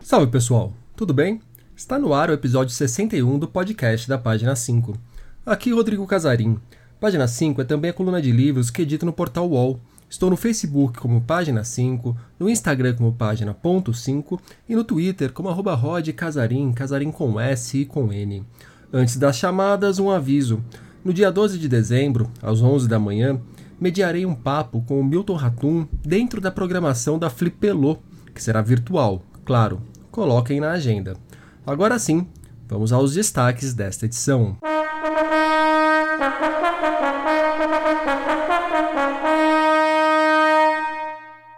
Salve pessoal, tudo bem? Está no ar o episódio 61 do podcast da Página 5. Aqui Rodrigo Casarim. Página 5 é também a coluna de livros que edito no portal UOL. Estou no Facebook como Página 5, no Instagram como Página ponto 5 e no Twitter como arroba Rod Casarim, Casarim com S e com N. Antes das chamadas, um aviso. No dia 12 de dezembro, às 11 da manhã, mediarei um papo com o Milton Ratum dentro da programação da Flipelô, que será virtual, claro. Coloquem na agenda. Agora sim, vamos aos destaques desta edição.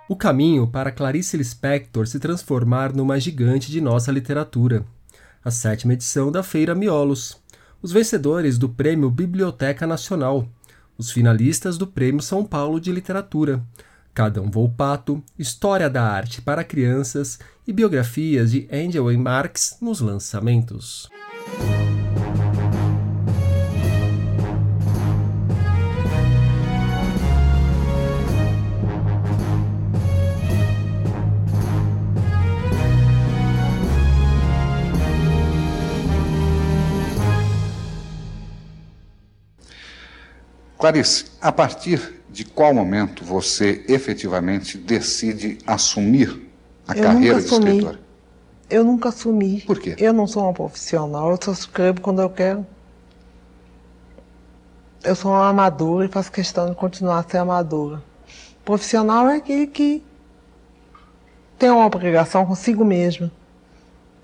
O caminho para Clarice Lispector se transformar numa gigante de nossa literatura. A sétima edição da Feira Miolos. Os vencedores do Prêmio Biblioteca Nacional. Os finalistas do Prêmio São Paulo de Literatura. Cadão Volpato, História da Arte para Crianças e biografias de Angel e Marx nos lançamentos. Clarice, a partir de qual momento você efetivamente decide assumir a Eu carreira de assumi. escritora? Eu nunca assumi. Por quê? Eu não sou uma profissional, eu só escrevo quando eu quero. Eu sou uma amadora e faço questão de continuar a ser amadora. Profissional é aquele que tem uma obrigação consigo mesmo,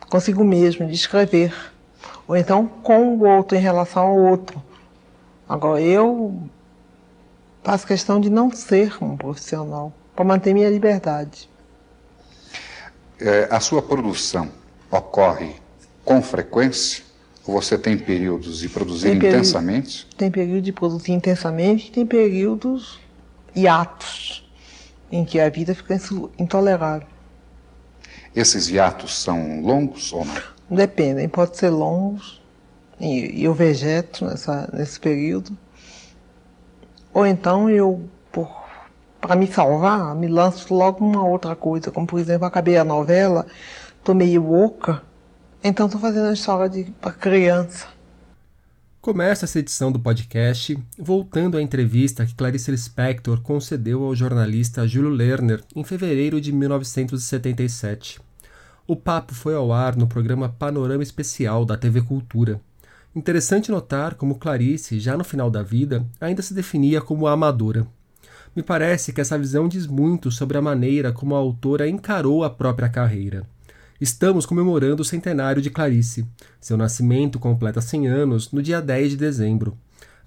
consigo mesmo, de escrever. Ou então com o outro em relação ao outro. Agora, eu faço questão de não ser um profissional, para manter minha liberdade. É, a sua produção ocorre com frequência? Ou você tem períodos de produzir Tem período. intensamente? Tem período de produzir intensamente e tem períodos hiatos em que a vida fica intolerável. Esses hiatos são longos ou não? Dependem, pode ser longos e, eu vegeto nessa, nesse período. Ou então eu, para me salvar, me lanço logo numa outra coisa, como por exemplo, acabei a novela, tô meio oca, então estou fazendo a história para criança. Começa essa edição do podcast voltando à entrevista que Clarice Lispector concedeu ao jornalista Júlio Lerner em fevereiro de 1977. O papo foi ao ar no programa Panorama Especial da TV Cultura. Interessante notar como Clarice, já no final da vida, ainda se definia como amadora. Me parece que essa visão diz muito sobre a maneira como a autora encarou a própria carreira. Estamos comemorando o centenário de Clarice. Seu nascimento completa 100 anos no dia 10 de dezembro.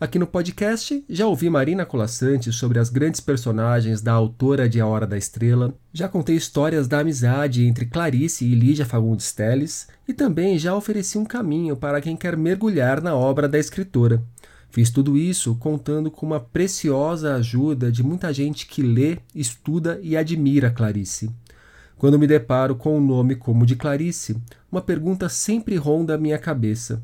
Aqui no podcast já ouvi Marina Colassante sobre as grandes personagens da autora de A Hora da Estrela, já contei histórias da amizade entre Clarice e Lídia Fagundes Telles e também já ofereci um caminho para quem quer mergulhar na obra da escritora. Fiz tudo isso contando com uma preciosa ajuda de muita gente que lê, estuda e admira Clarice. Quando me deparo com um nome como o de Clarice, uma pergunta sempre ronda a minha cabeça.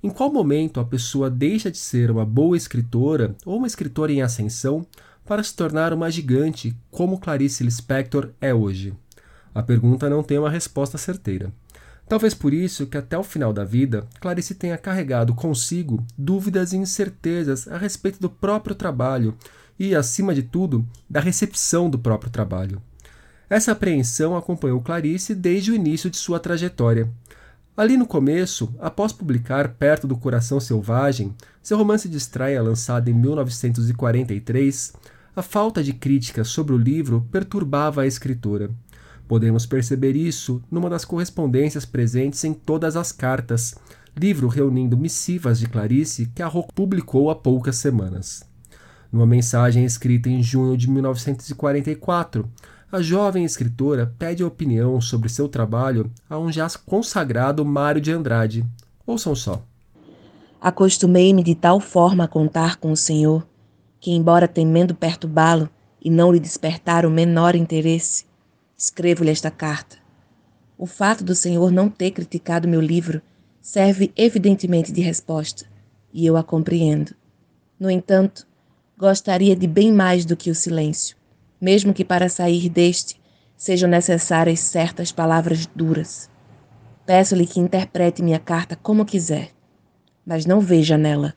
Em qual momento a pessoa deixa de ser uma boa escritora ou uma escritora em ascensão para se tornar uma gigante como Clarice Lispector é hoje? A pergunta não tem uma resposta certeira. Talvez por isso que até o final da vida, Clarice tenha carregado consigo dúvidas e incertezas a respeito do próprio trabalho e, acima de tudo, da recepção do próprio trabalho. Essa apreensão acompanhou Clarice desde o início de sua trajetória. Ali no começo, após publicar Perto do Coração Selvagem, seu romance de estreia lançado em 1943, a falta de críticas sobre o livro perturbava a escritora. Podemos perceber isso numa das correspondências presentes em todas as cartas, livro reunindo missivas de Clarice que a Rocco publicou há poucas semanas. Numa mensagem escrita em junho de 1944, a jovem escritora pede opinião sobre seu trabalho a um já consagrado Mário de Andrade. Ouçam só. Acostumei-me de tal forma a contar com o Senhor, que, embora temendo perturbá-lo e não lhe despertar o menor interesse, escrevo-lhe esta carta. O fato do Senhor não ter criticado meu livro serve evidentemente de resposta, e eu a compreendo. No entanto, gostaria de bem mais do que o silêncio. Mesmo que para sair deste sejam necessárias certas palavras duras. Peço-lhe que interprete minha carta como quiser, mas não veja nela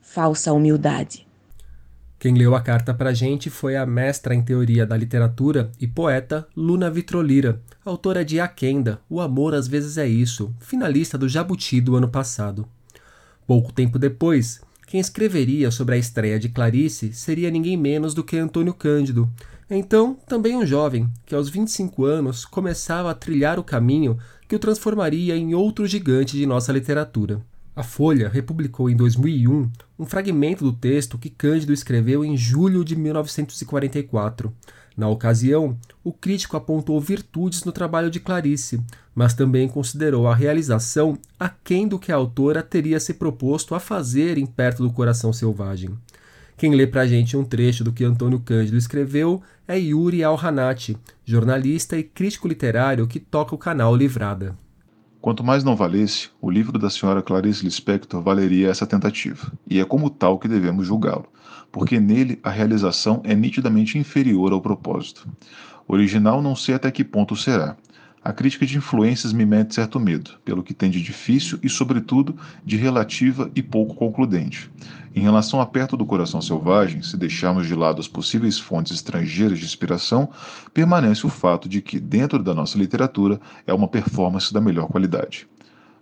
falsa humildade. Quem leu a carta para a gente foi a mestra em teoria da literatura e poeta Luna Vitrolira, autora de Aquenda, O Amor às vezes é isso, finalista do Jabuti do ano passado. Pouco tempo depois, quem escreveria sobre a estreia de Clarice seria ninguém menos do que Antônio Cândido, então também um jovem que aos 25 anos começava a trilhar o caminho que o transformaria em outro gigante de nossa literatura. A Folha republicou em 2001 um fragmento do texto que Cândido escreveu em julho de 1944. Na ocasião, o crítico apontou virtudes no trabalho de Clarice, mas também considerou a realização aquém do que a autora teria se proposto a fazer em Perto do Coração Selvagem. Quem lê para a gente um trecho do que Antônio Cândido escreveu é Yuri Alhanati, jornalista e crítico literário que toca o canal Livrada. Quanto mais não valesse, o livro da senhora Clarice Lispector valeria essa tentativa, e é como tal que devemos julgá-lo, porque nele a realização é nitidamente inferior ao propósito. Original não sei até que ponto será, a crítica de influências me mete certo medo, pelo que tem de difícil e, sobretudo, de relativa e pouco concludente. Em relação a Perto do Coração Selvagem, se deixarmos de lado as possíveis fontes estrangeiras de inspiração, permanece o fato de que, dentro da nossa literatura, é uma performance da melhor qualidade.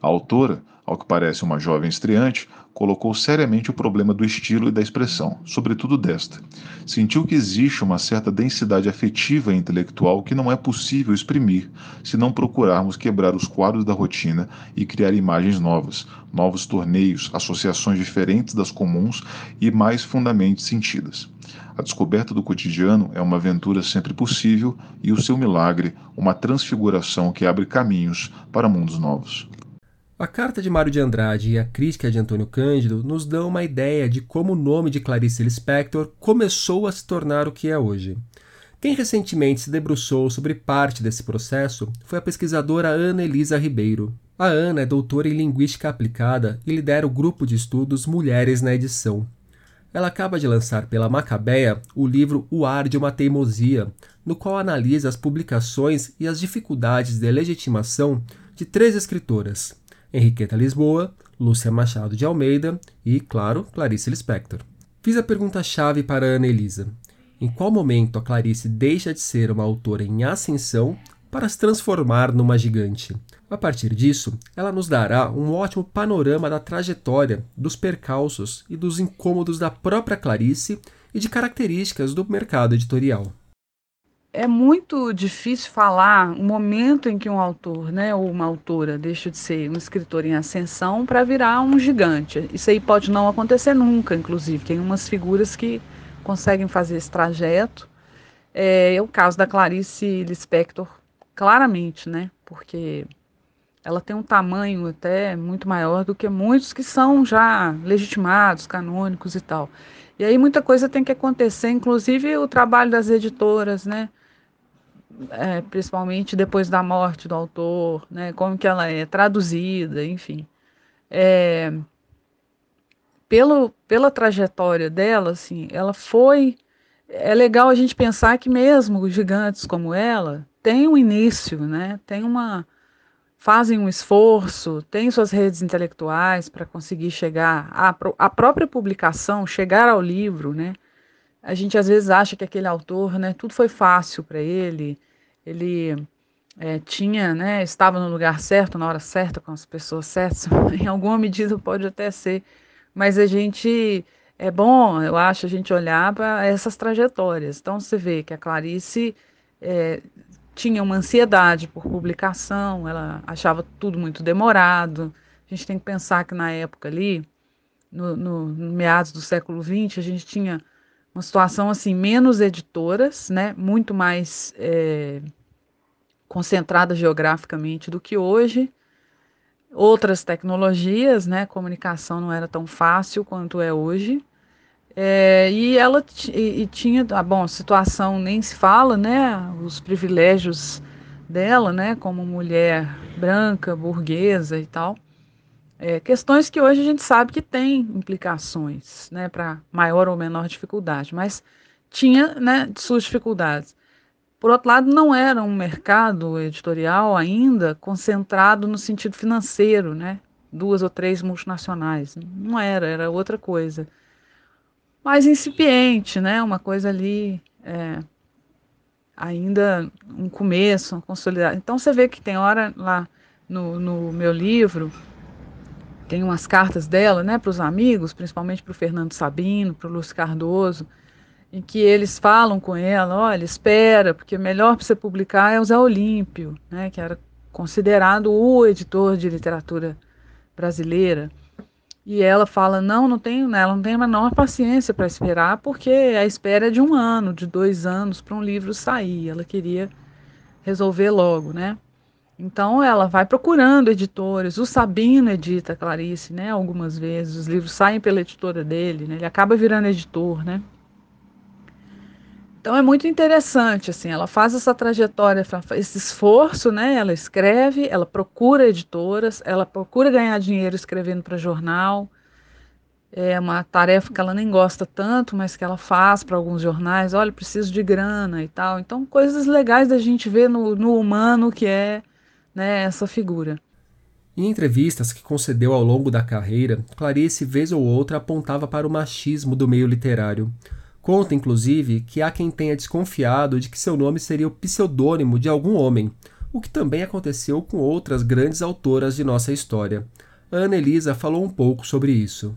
A autora, ao que parece uma jovem estreante, colocou seriamente o problema do estilo e da expressão, sobretudo desta. Sentiu que existe uma certa densidade afetiva e intelectual que não é possível exprimir se não procurarmos quebrar os quadros da rotina e criar imagens novas, novos torneios, associações diferentes das comuns e mais fundamente sentidas. A descoberta do cotidiano é uma aventura sempre possível e o seu milagre, uma transfiguração que abre caminhos para mundos novos. A carta de Mário de Andrade e a crítica de Antônio Cândido nos dão uma ideia de como o nome de Clarice Lispector começou a se tornar o que é hoje. Quem recentemente se debruçou sobre parte desse processo foi a pesquisadora Ana Elisa Ribeiro. A Ana é doutora em Linguística Aplicada e lidera o grupo de estudos Mulheres na Edição. Ela acaba de lançar pela Macabeia o livro O Ar de uma Teimosia, no qual analisa as publicações e as dificuldades de legitimação de três escritoras, Henriqueta Lisboa, Lúcia Machado de Almeida e, claro, Clarice Lispector. Fiz a pergunta-chave para Ana Elisa. Em qual momento a Clarice deixa de ser uma autora em ascensão para se transformar numa gigante? A partir disso, ela nos dará um ótimo panorama da trajetória, dos percalços e dos incômodos da própria Clarice e de características do mercado editorial é muito difícil falar o momento em que um autor, né, ou uma autora deixa de ser um escritor em ascensão para virar um gigante. Isso aí pode não acontecer nunca, inclusive. Tem umas figuras que conseguem fazer esse trajeto. É, é o caso da Clarice Lispector, claramente, né, porque ela tem um tamanho até muito maior do que muitos que são já legitimados, canônicos e tal. E aí muita coisa tem que acontecer, inclusive o trabalho das editoras, né? É, principalmente depois da morte do autor, né, como que ela é traduzida, enfim. É, pelo, pela trajetória dela, assim, ela foi. É legal a gente pensar que mesmo gigantes como ela têm um início, né? Tem uma fazem um esforço, têm suas redes intelectuais para conseguir chegar à, à própria publicação, chegar ao livro, né? a gente às vezes acha que aquele autor, né, tudo foi fácil para ele, ele é, tinha, né, estava no lugar certo, na hora certa, com as pessoas certas, em alguma medida pode até ser, mas a gente, é bom, eu acho, a gente olhar para essas trajetórias. Então você vê que a Clarice é, tinha uma ansiedade por publicação, ela achava tudo muito demorado. A gente tem que pensar que na época ali, no, no, no meados do século XX, a gente tinha uma situação assim, menos editoras, né, muito mais é, concentrada geograficamente do que hoje. Outras tecnologias, né, comunicação não era tão fácil quanto é hoje. É, e ela e, e tinha, ah, bom, situação nem se fala, né, os privilégios dela, né, como mulher branca, burguesa e tal. É, questões que hoje a gente sabe que tem implicações né, para maior ou menor dificuldade, mas tinha né, suas dificuldades. Por outro lado, não era um mercado editorial ainda concentrado no sentido financeiro, né? Duas ou três multinacionais. Não era, era outra coisa. Mais incipiente, né? Uma coisa ali, é, ainda um começo, um consolidado. Então você vê que tem hora lá no, no meu livro, tem umas cartas dela, né, para os amigos, principalmente para o Fernando Sabino, para o Lúcio Cardoso, em que eles falam com ela, olha, espera, porque melhor para você publicar é o Zé Olímpio, né, que era considerado o editor de literatura brasileira. E ela fala, não, não tenho, né, ela não tem a menor paciência para esperar, porque a espera é de um ano, de dois anos para um livro sair. Ela queria resolver logo, né? Então ela vai procurando editores. O Sabino edita Clarice, né? Algumas vezes os livros saem pela editora dele, né? Ele acaba virando editor, né? Então é muito interessante, assim, ela faz essa trajetória, esse esforço, né? Ela escreve, ela procura editoras, ela procura ganhar dinheiro escrevendo para jornal. É uma tarefa que ela nem gosta tanto, mas que ela faz para alguns jornais. Olha, preciso de grana e tal. Então, coisas legais da gente ver no, no humano que é né, essa figura. Em entrevistas que concedeu ao longo da carreira, Clarice, vez ou outra, apontava para o machismo do meio literário. Conta, inclusive, que há quem tenha desconfiado de que seu nome seria o pseudônimo de algum homem, o que também aconteceu com outras grandes autoras de nossa história. A Ana Elisa falou um pouco sobre isso.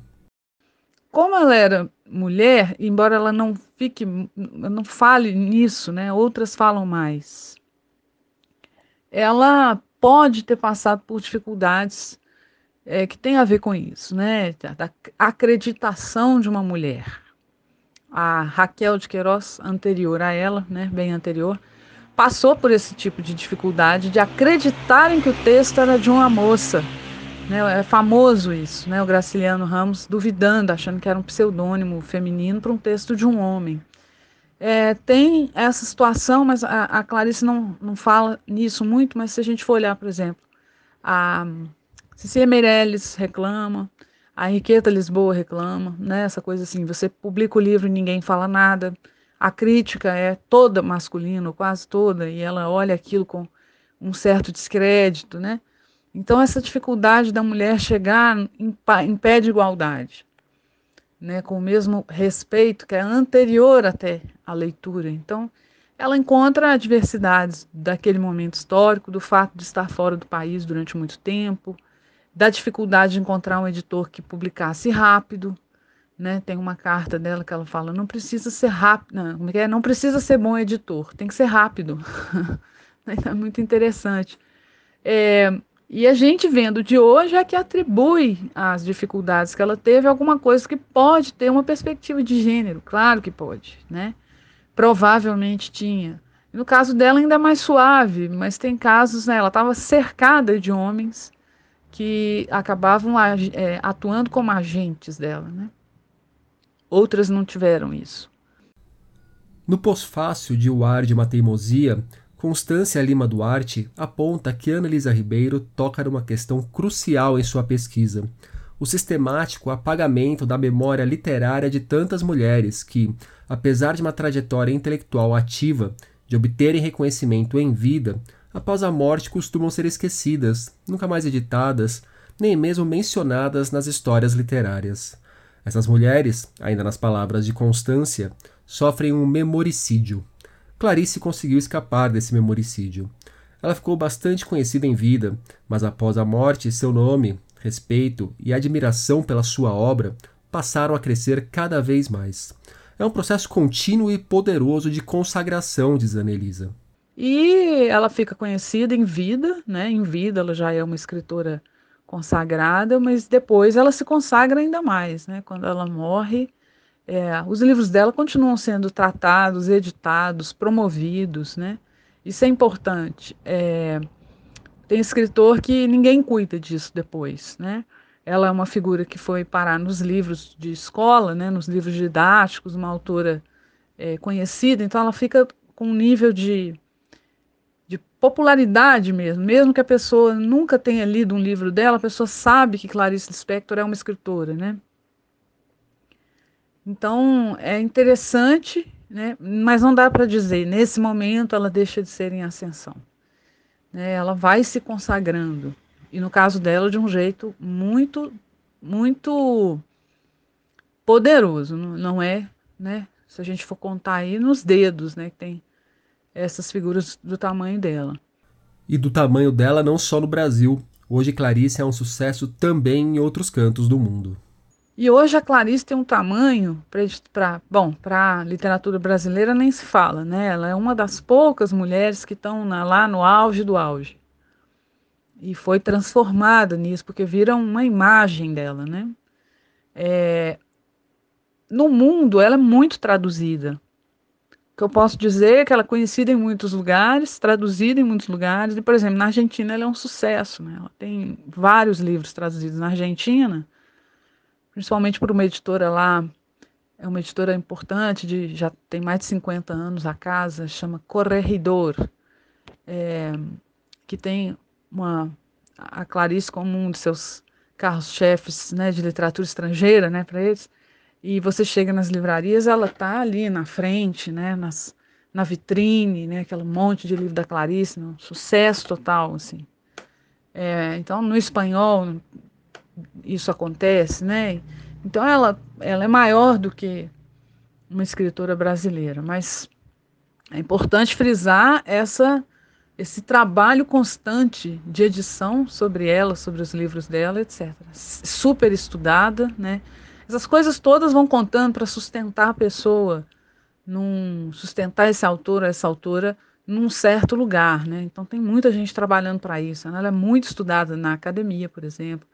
Como ela era mulher, embora ela não fique, não fale nisso, né? Outras falam mais. Ela pode ter passado por dificuldades é, que tem a ver com isso, né? Da acreditação de uma mulher a Raquel de Queiroz, anterior a ela, né, bem anterior, passou por esse tipo de dificuldade de acreditarem que o texto era de uma moça. Né, é famoso isso, né, o Graciliano Ramos duvidando, achando que era um pseudônimo feminino para um texto de um homem. É, tem essa situação, mas a, a, Clarice não, não fala nisso muito, mas se a gente for olhar, por exemplo, a Cecília Meirelles reclama, a Henriqueta Lisboa reclama, né? Essa coisa assim, você publica o livro e ninguém fala nada. A crítica é toda masculina, quase toda, e ela olha aquilo com um certo descrédito, né? Então essa dificuldade da mulher chegar em, pé de igualdade, né, com o mesmo respeito que é anterior até à leitura. Então, ela encontra adversidades daquele momento histórico, do fato de estar fora do país durante muito tempo, da dificuldade de encontrar um editor que publicasse rápido. Né? Tem uma carta dela que ela fala: não precisa ser rápido, não, é, é? não precisa ser bom editor, tem que ser rápido. é muito interessante. É, e a gente vendo de hoje é que atribui às dificuldades que ela teve alguma coisa que pode ter uma perspectiva de gênero, claro que pode, né? Provavelmente tinha. No caso dela ainda é mais suave, mas tem casos, né? Ela estava cercada de homens que acabavam é, atuando como agentes dela. Né? Outras não tiveram isso. No pós-fácil de O Ar de uma Teimosia, Constância Lima Duarte aponta que Ana Elisa Ribeiro toca numa questão crucial em sua pesquisa: o sistemático apagamento da memória literária de tantas mulheres que, apesar de uma trajetória intelectual ativa, de obterem reconhecimento em vida, após a morte costumam ser esquecidas, nunca mais editadas, nem mesmo mencionadas nas histórias literárias. Essas mulheres, ainda nas palavras de Constância, sofrem um memoricídio. Clarice conseguiu escapar desse memoricídio. Ela ficou bastante conhecida em vida, mas após a morte, seu nome, respeito e admiração pela sua obra passaram a crescer cada vez mais. É um processo contínuo e poderoso de consagração, diz Anelisa. E ela fica conhecida em vida, né? Em vida ela já é uma escritora consagrada, mas depois ela se consagra ainda mais, né? Quando ela morre, é, os livros dela continuam sendo tratados, editados, promovidos, né? Isso é importante. É, tem escritor que ninguém cuida disso depois, né? Ela é uma figura que foi parar nos livros de escola, né? Nos livros didáticos, uma autora é, conhecida, então ela fica com um nível de popularidade mesmo, mesmo que a pessoa nunca tenha lido um livro dela, a pessoa sabe que Clarice Lispector é uma escritora, né? Então é interessante né? mas não dá para dizer, nesse momento ela deixa de ser em ascensão. Né? Ela vai se consagrando, e no caso dela, de um jeito muito, muito poderoso, não é, né? Se a gente for contar aí nos dedos, né, que tem essas figuras do tamanho dela. E do tamanho dela não só no Brasil. Hoje Clarice é um sucesso também em outros cantos do mundo. E hoje a Clarice tem um tamanho para, bom, para literatura brasileira nem se fala, né? Ela é uma das poucas mulheres que estão lá no auge do auge. E foi transformada nisso, porque vira uma imagem dela, né? É, no mundo, ela é muito traduzida. O que eu posso dizer é que ela é conhecida em muitos lugares, traduzida em muitos lugares. E, por exemplo, na Argentina ela é um sucesso. Né? Ela tem vários livros traduzidos na Argentina principalmente por uma editora lá, é uma editora importante, de, já tem mais de 50 anos a casa, chama Corregidor, é, que tem uma, a Clarice como um de seus carros-chefes né, de literatura estrangeira né, para eles, e você chega nas livrarias, ela está ali na frente, né, nas, na vitrine, né, aquele monte de livro da Clarice, um sucesso total, assim. É, então, no espanhol, isso acontece, né? Então ela, ela é maior do que uma escritora brasileira, mas é importante frisar essa esse trabalho constante de edição sobre ela, sobre os livros dela, etc. Super estudada, né? Essas coisas todas vão contando para sustentar a pessoa, num, sustentar esse autor, essa autora num certo lugar, né? Então tem muita gente trabalhando para isso. Né? Ela é muito estudada na academia, por exemplo.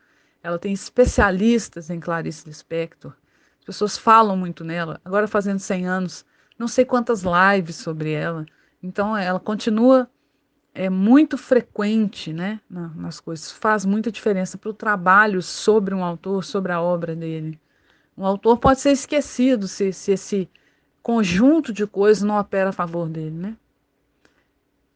Ela tem especialistas em Clarice Lispector. As pessoas falam muito nela. Agora fazendo 100 anos, não sei quantas lives sobre ela. Então ela continua é muito frequente, né, nas coisas. Faz muita diferença para o trabalho sobre um autor, sobre a obra dele. Um autor pode ser esquecido se, se esse conjunto de coisas não opera a favor dele, né?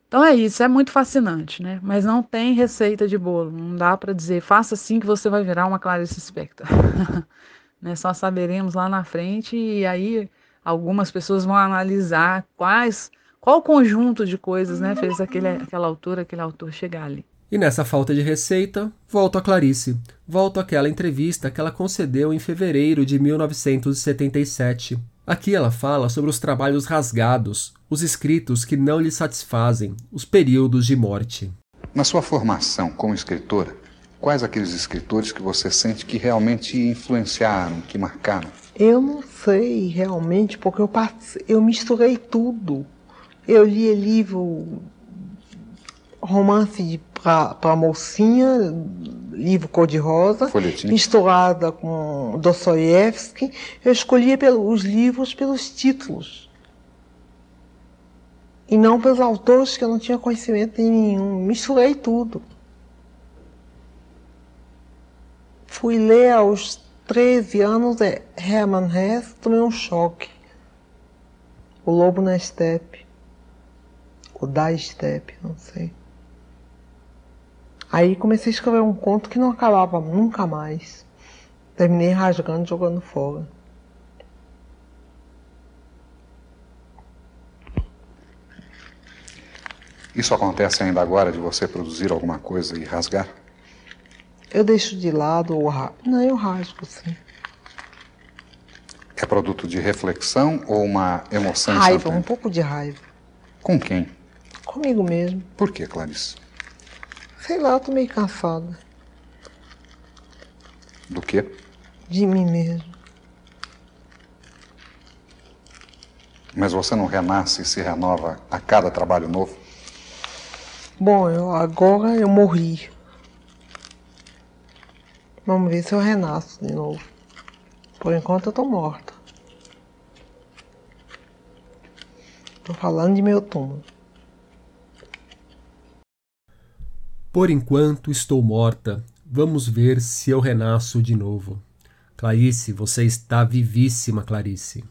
Então é isso, é muito fascinante, né? Mas não tem receita de bolo, não dá para dizer faça assim que você vai virar uma Clarice Spector. né? Só saberemos lá na frente e aí algumas pessoas vão analisar quais qual conjunto de coisas, né, fez aquele, aquela autora, aquele autor chegar ali. E nessa falta de receita, volto a Clarice. Volto àquela entrevista que ela concedeu em fevereiro de 1977. Aqui ela fala sobre os trabalhos rasgados, os escritos que não lhe satisfazem, os períodos de morte. Na sua formação como escritora, quais aqueles escritores que você sente que realmente influenciaram, que marcaram? Eu não sei realmente, porque eu, eu misturei tudo. Eu li livro, romance de para mocinha, livro cor-de-rosa, misturada com Dostoiévski. Eu escolhia pelos, os livros pelos títulos. E não pelos autores que eu não tinha conhecimento nenhum. Misturei tudo. Fui ler aos 13 anos é Hermann Hesse, tomei um choque. O Lobo na Steppe. O Da Steppe, não sei. Aí comecei a escrever um conto que não acabava nunca mais. Terminei rasgando e jogando fora. Isso acontece ainda agora de você produzir alguma coisa e rasgar? Eu deixo de lado ou. Não, eu rasgo, sim. É produto de reflexão ou uma emoção Raiva, um pouco de raiva. Com quem? Comigo mesmo. Por que, Clarice? Sei lá, eu tô meio cansada. Do quê? De mim mesmo. Mas você não renasce e se renova a cada trabalho novo? Bom, eu, agora eu morri. Vamos ver se eu renasço de novo. Por enquanto eu tô morta. Tô falando de meu túmulo. Por enquanto estou morta. Vamos ver se eu renasço de novo. Clarice, você está vivíssima, Clarice.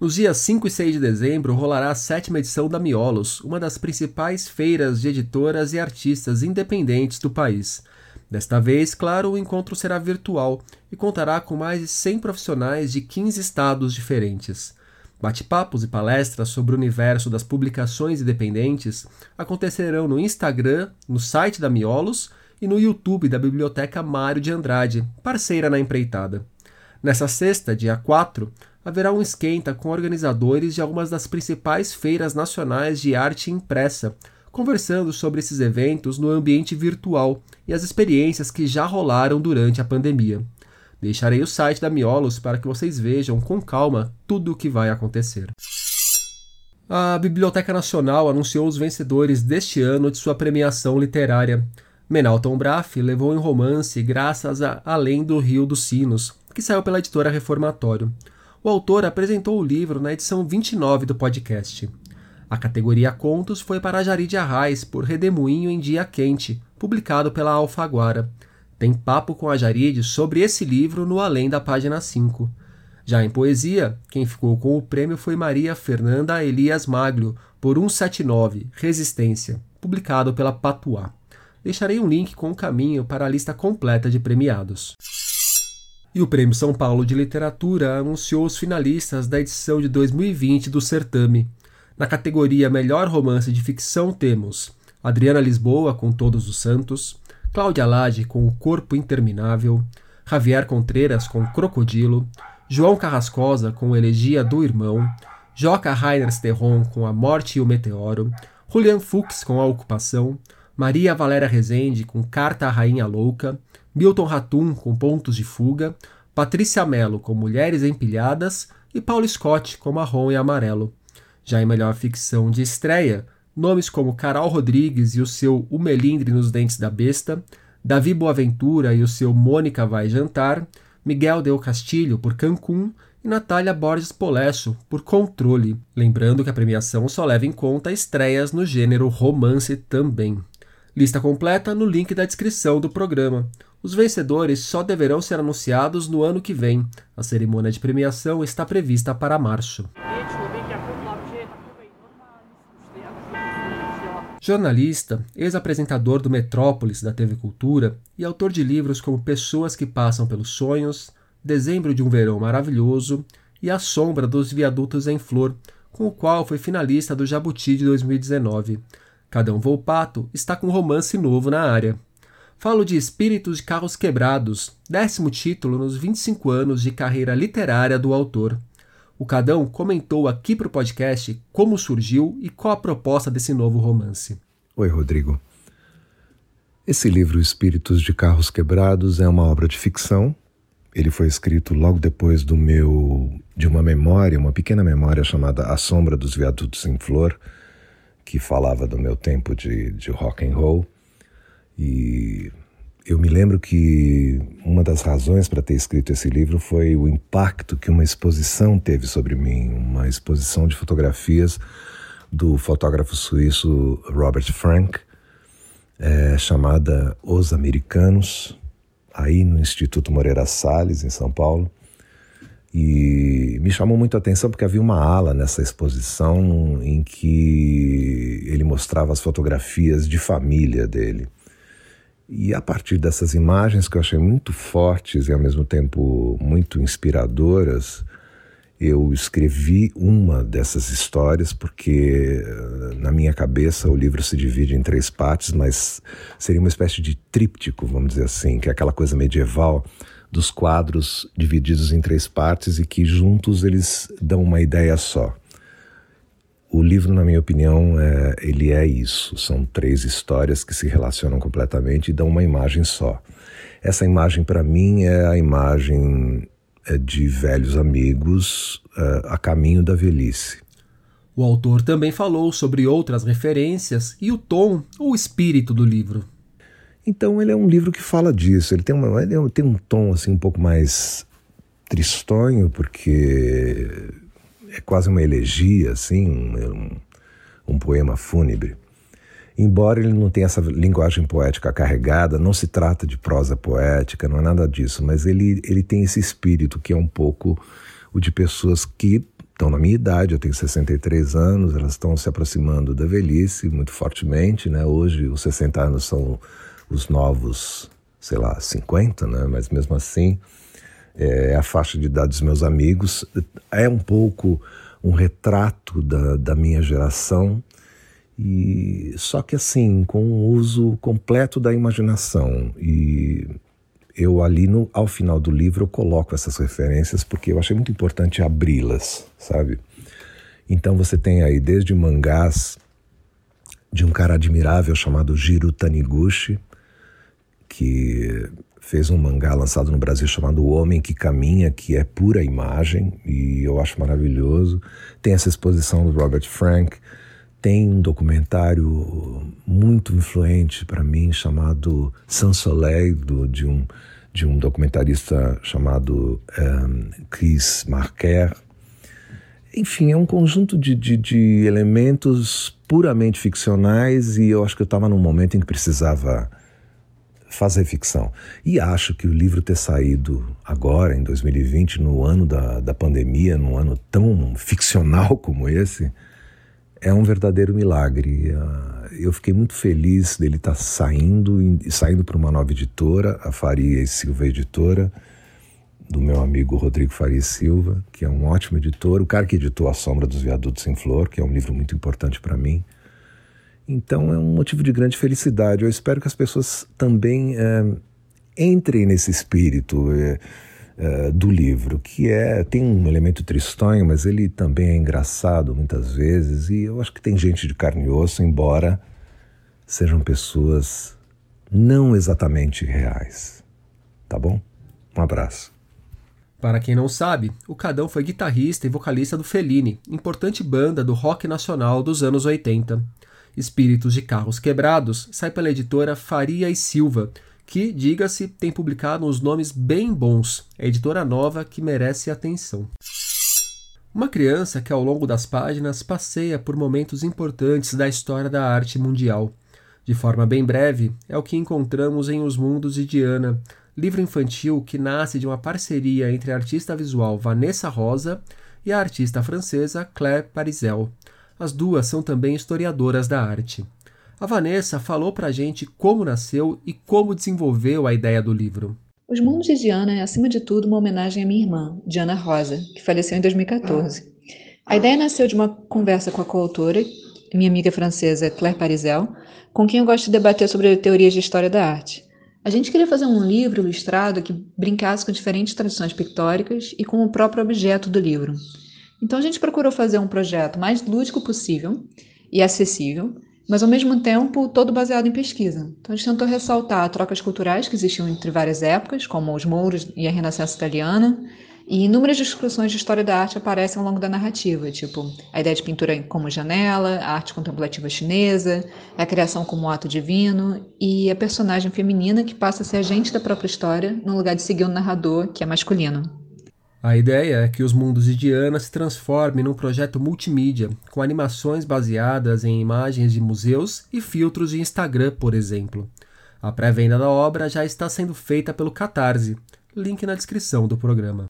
Nos dias 5 e 6 de dezembro rolará a sétima edição da Miolos, uma das principais feiras de editoras e artistas independentes do país. Desta vez, claro, o encontro será virtual e contará com mais de 100 profissionais de 15 estados diferentes. Bate-papos e palestras sobre o universo das publicações independentes acontecerão no Instagram, no site da Miolos e no YouTube da Biblioteca Mário de Andrade, parceira na empreitada. Nessa sexta, dia 4, haverá um esquenta com organizadores de algumas das principais feiras nacionais de arte impressa, conversando sobre esses eventos no ambiente virtual e as experiências que já rolaram durante a pandemia. Deixarei o site da Miolos para que vocês vejam com calma tudo o que vai acontecer. A Biblioteca Nacional anunciou os vencedores deste ano de sua premiação literária. Menalton Braff levou em romance Graças a Além do Rio dos Sinos, que saiu pela editora Reformatório. O autor apresentou o livro na edição 29 do podcast. A categoria Contos foi para Jari de Arraes por Redemoinho em Dia Quente, publicado pela Alfaguara. Tem papo com a Jaride sobre esse livro no Além da página 5. Já em poesia, quem ficou com o prêmio foi Maria Fernanda Elias Maglio, por 179, Resistência, publicado pela Patuá. Deixarei um link com o caminho para a lista completa de premiados. E o Prêmio São Paulo de Literatura anunciou os finalistas da edição de 2020 do certame. Na categoria Melhor Romance de Ficção temos Adriana Lisboa com Todos os Santos, Cláudia Lage com O Corpo Interminável, Javier Contreras com Crocodilo, João Carrascosa com Elegia do Irmão, Joca Rainer Terron com A Morte e o Meteoro, Julian Fuchs com A Ocupação, Maria Valéria Rezende com Carta à Rainha Louca, Milton Ratum com Pontos de Fuga, Patrícia Mello com Mulheres Empilhadas e Paulo Scott com Marrom e Amarelo. Já em melhor ficção de estreia, Nomes como Carol Rodrigues e o seu O Melindre nos Dentes da Besta, Davi Boaventura e o seu Mônica Vai Jantar, Miguel Del Castilho por Cancún e Natália Borges Polesso por Controle. Lembrando que a premiação só leva em conta estreias no gênero romance também. Lista completa no link da descrição do programa. Os vencedores só deverão ser anunciados no ano que vem. A cerimônia de premiação está prevista para março. Jornalista, ex-apresentador do Metrópolis da TV Cultura e autor de livros como Pessoas que Passam pelos Sonhos, Dezembro de um Verão Maravilhoso e A Sombra dos Viadutos em Flor, com o qual foi finalista do Jabuti de 2019. Cadão Volpato está com um romance novo na área. Falo de Espíritos de Carros Quebrados, décimo título nos 25 anos de carreira literária do autor. O Cadão comentou aqui para o podcast como surgiu e qual a proposta desse novo romance. Oi, Rodrigo. Esse livro, Espíritos de Carros Quebrados, é uma obra de ficção. Ele foi escrito logo depois do meu de uma memória, uma pequena memória chamada A Sombra dos Viadutos em Flor, que falava do meu tempo de, de rock and roll. E eu me lembro que uma das razões para ter escrito esse livro foi o impacto que uma exposição teve sobre mim, uma exposição de fotografias do fotógrafo suíço Robert Frank, é, chamada Os Americanos, aí no Instituto Moreira Salles, em São Paulo. E me chamou muito a atenção porque havia uma ala nessa exposição em que ele mostrava as fotografias de família dele. E a partir dessas imagens que eu achei muito fortes e ao mesmo tempo muito inspiradoras, eu escrevi uma dessas histórias porque na minha cabeça o livro se divide em três partes, mas seria uma espécie de tríptico, vamos dizer assim, que é aquela coisa medieval dos quadros divididos em três partes e que juntos eles dão uma ideia só. O livro, na minha opinião, é, ele é isso. São três histórias que se relacionam completamente e dão uma imagem só. Essa imagem, para mim, é a imagem é, de velhos amigos é, a caminho da velhice. O autor também falou sobre outras referências e o tom ou espírito do livro. Então, ele é um livro que fala disso. Ele tem, uma, ele tem um tom assim um pouco mais tristonho, porque é quase uma elegia, assim, um, um poema fúnebre. Embora ele não tenha essa linguagem poética carregada, não se trata de prosa poética, não é nada disso, mas ele, ele tem esse espírito que é um pouco o de pessoas que estão na minha idade, eu tenho 63 anos, elas estão se aproximando da velhice muito fortemente, né? Hoje os 60 anos são os novos, sei lá, 50, né? Mas mesmo assim, é a faixa de idade dos meus amigos. É um pouco um retrato da, da minha geração, e só que assim, com um uso completo da imaginação. E eu ali no, ao final do livro eu coloco essas referências porque eu achei muito importante abri-las, sabe? Então você tem aí desde mangás de um cara admirável chamado Jiro Taniguchi, que fez um mangá lançado no Brasil chamado O Homem que Caminha, que é pura imagem e eu acho maravilhoso. Tem essa exposição do Robert Frank, tem um documentário muito influente para mim chamado Sans Soleil, do, de, um, de um documentarista chamado um, Chris Marquer. Enfim, é um conjunto de, de, de elementos puramente ficcionais e eu acho que eu estava num momento em que precisava fazer ficção. E acho que o livro ter saído agora, em 2020, no ano da, da pandemia, num ano tão ficcional como esse, é um verdadeiro milagre. Ah, eu fiquei muito feliz dele estar tá saindo e saindo para uma nova editora, a Faria e Silva Editora, do meu amigo Rodrigo Faria Silva, que é um ótimo editor, o cara que editou A Sombra dos Viadutos em Flor, que é um livro muito importante para mim. Então é um motivo de grande felicidade. Eu espero que as pessoas também é, entrem nesse espírito é, é, do livro, que é tem um elemento tristonho, mas ele também é engraçado muitas vezes. E eu acho que tem gente de carne e osso, embora sejam pessoas não exatamente reais. Tá bom? Um abraço. Para quem não sabe, o Cadão foi guitarrista e vocalista do Fellini, importante banda do rock nacional dos anos 80. Espíritos de Carros Quebrados sai pela editora Faria e Silva, que, diga-se, tem publicado uns nomes bem bons. É editora nova que merece atenção. Uma criança que ao longo das páginas passeia por momentos importantes da história da arte mundial. De forma bem breve, é o que encontramos em Os Mundos de Diana, livro infantil que nasce de uma parceria entre a artista visual Vanessa Rosa e a artista francesa Claire Parisel. As duas são também historiadoras da arte. A Vanessa falou para a gente como nasceu e como desenvolveu a ideia do livro. Os Mundos de Diana é, acima de tudo, uma homenagem à minha irmã, Diana Rosa, que faleceu em 2014. A ideia nasceu de uma conversa com a coautora, minha amiga francesa Claire Parisel, com quem eu gosto de debater sobre teorias de história da arte. A gente queria fazer um livro ilustrado que brincasse com diferentes tradições pictóricas e com o próprio objeto do livro. Então a gente procurou fazer um projeto mais lúdico possível e acessível, mas ao mesmo tempo todo baseado em pesquisa. Então a gente tentou ressaltar trocas culturais que existiam entre várias épocas, como os mouros e a Renascença italiana, e inúmeras discussões de história da arte aparecem ao longo da narrativa, tipo a ideia de pintura como janela, a arte contemplativa chinesa, a criação como ato divino e a personagem feminina que passa a ser agente da própria história no lugar de seguir o narrador, que é masculino. A ideia é que os mundos de Diana se transformem num projeto multimídia, com animações baseadas em imagens de museus e filtros de Instagram, por exemplo. A pré-venda da obra já está sendo feita pelo Catarse, link na descrição do programa.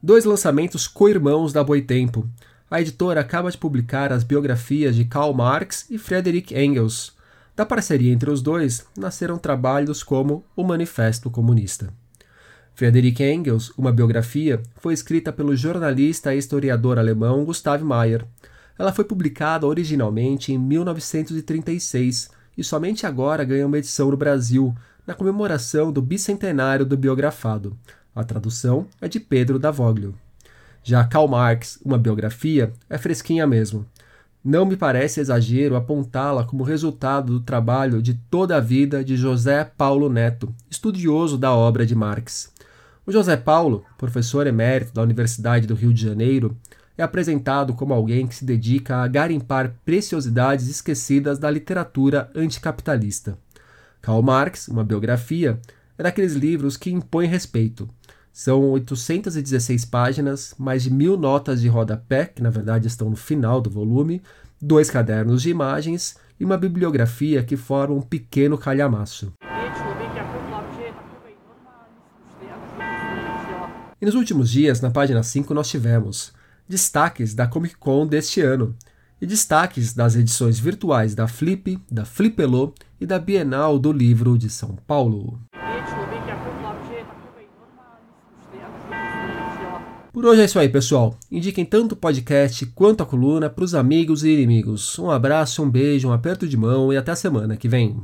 Dois lançamentos co-irmãos da Boitempo. A editora acaba de publicar as biografias de Karl Marx e Friedrich Engels. Da parceria entre os dois, nasceram trabalhos como O Manifesto Comunista. Friedrich Engels, uma biografia, foi escrita pelo jornalista e historiador alemão Gustav Meyer. Ela foi publicada originalmente em 1936 e somente agora ganha uma edição no Brasil, na comemoração do bicentenário do biografado. A tradução é de Pedro Davoglio. Já Karl Marx, uma biografia, é fresquinha mesmo. Não me parece exagero apontá-la como resultado do trabalho de toda a vida de José Paulo Neto, estudioso da obra de Marx. O José Paulo, professor emérito da Universidade do Rio de Janeiro, é apresentado como alguém que se dedica a garimpar preciosidades esquecidas da literatura anticapitalista. Karl Marx, uma biografia, é daqueles livros que impõem respeito. São 816 páginas, mais de mil notas de rodapé, que na verdade estão no final do volume, dois cadernos de imagens e uma bibliografia que forma um pequeno calhamaço. E nos últimos dias, na página 5, nós tivemos destaques da Comic Con deste ano e destaques das edições virtuais da Flip, da Flipelô e da Bienal do Livro de São Paulo. Por hoje é isso aí, pessoal. Indiquem tanto o podcast quanto a coluna para os amigos e inimigos. Um abraço, um beijo, um aperto de mão e até a semana que vem.